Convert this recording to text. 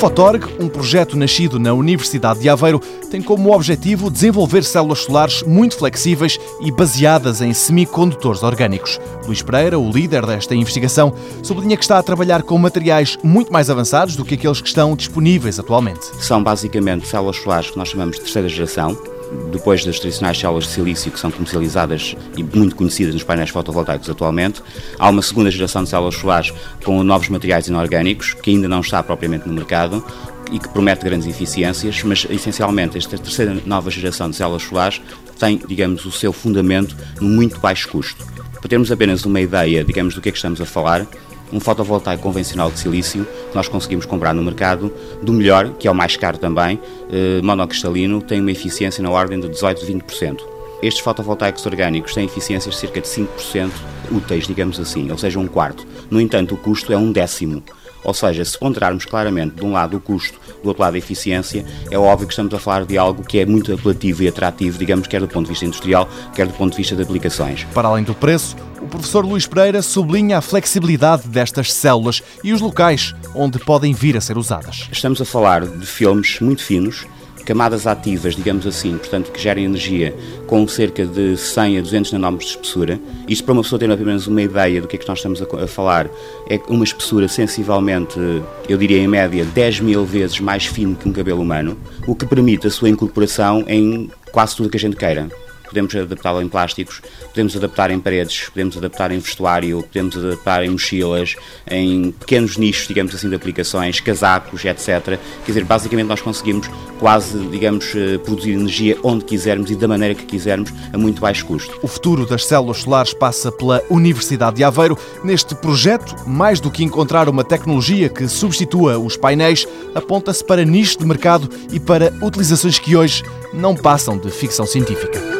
Fotorg, um projeto nascido na Universidade de Aveiro, tem como objetivo desenvolver células solares muito flexíveis e baseadas em semicondutores orgânicos. Luís Pereira, o líder desta investigação, sublinha que está a trabalhar com materiais muito mais avançados do que aqueles que estão disponíveis atualmente. São basicamente células solares que nós chamamos de terceira geração, depois das tradicionais células de silício que são comercializadas e muito conhecidas nos painéis fotovoltaicos atualmente, há uma segunda geração de células solares com novos materiais inorgânicos que ainda não está propriamente no mercado e que promete grandes eficiências, mas essencialmente esta terceira nova geração de células solares tem, digamos, o seu fundamento no muito baixo custo. Para termos apenas uma ideia, digamos, do que é que estamos a falar, um fotovoltaico convencional de silício que nós conseguimos comprar no mercado, do melhor, que é o mais caro também, eh, monocristalino, tem uma eficiência na ordem de 18 a 20%. Estes fotovoltaicos orgânicos têm eficiências de cerca de 5% úteis, digamos assim, ou seja, um quarto. No entanto, o custo é um décimo. Ou seja, se ponderarmos claramente de um lado o custo, do outro lado a eficiência, é óbvio que estamos a falar de algo que é muito apelativo e atrativo, digamos, quer do ponto de vista industrial, quer do ponto de vista de aplicações. Para além do preço, o professor Luís Pereira sublinha a flexibilidade destas células e os locais onde podem vir a ser usadas. Estamos a falar de filmes muito finos, camadas ativas, digamos assim, portanto, que gerem energia com cerca de 100 a 200 nanómetros de espessura. Isto para uma pessoa ter apenas uma ideia do que é que nós estamos a, falar, é uma espessura sensivelmente, eu diria em média, 10 mil vezes mais fino que um cabelo humano, o que permite a sua incorporação em quase tudo que a gente queira podemos adaptá-lo em plásticos, podemos adaptar em paredes, podemos adaptar em vestuário, podemos adaptar em mochilas, em pequenos nichos, digamos assim, de aplicações, casacos, etc. Quer dizer, basicamente nós conseguimos quase, digamos, eh, produzir energia onde quisermos e da maneira que quisermos, a muito baixo custo. O futuro das células solares passa pela Universidade de Aveiro. Neste projeto, mais do que encontrar uma tecnologia que substitua os painéis, aponta-se para nicho de mercado e para utilizações que hoje não passam de ficção científica.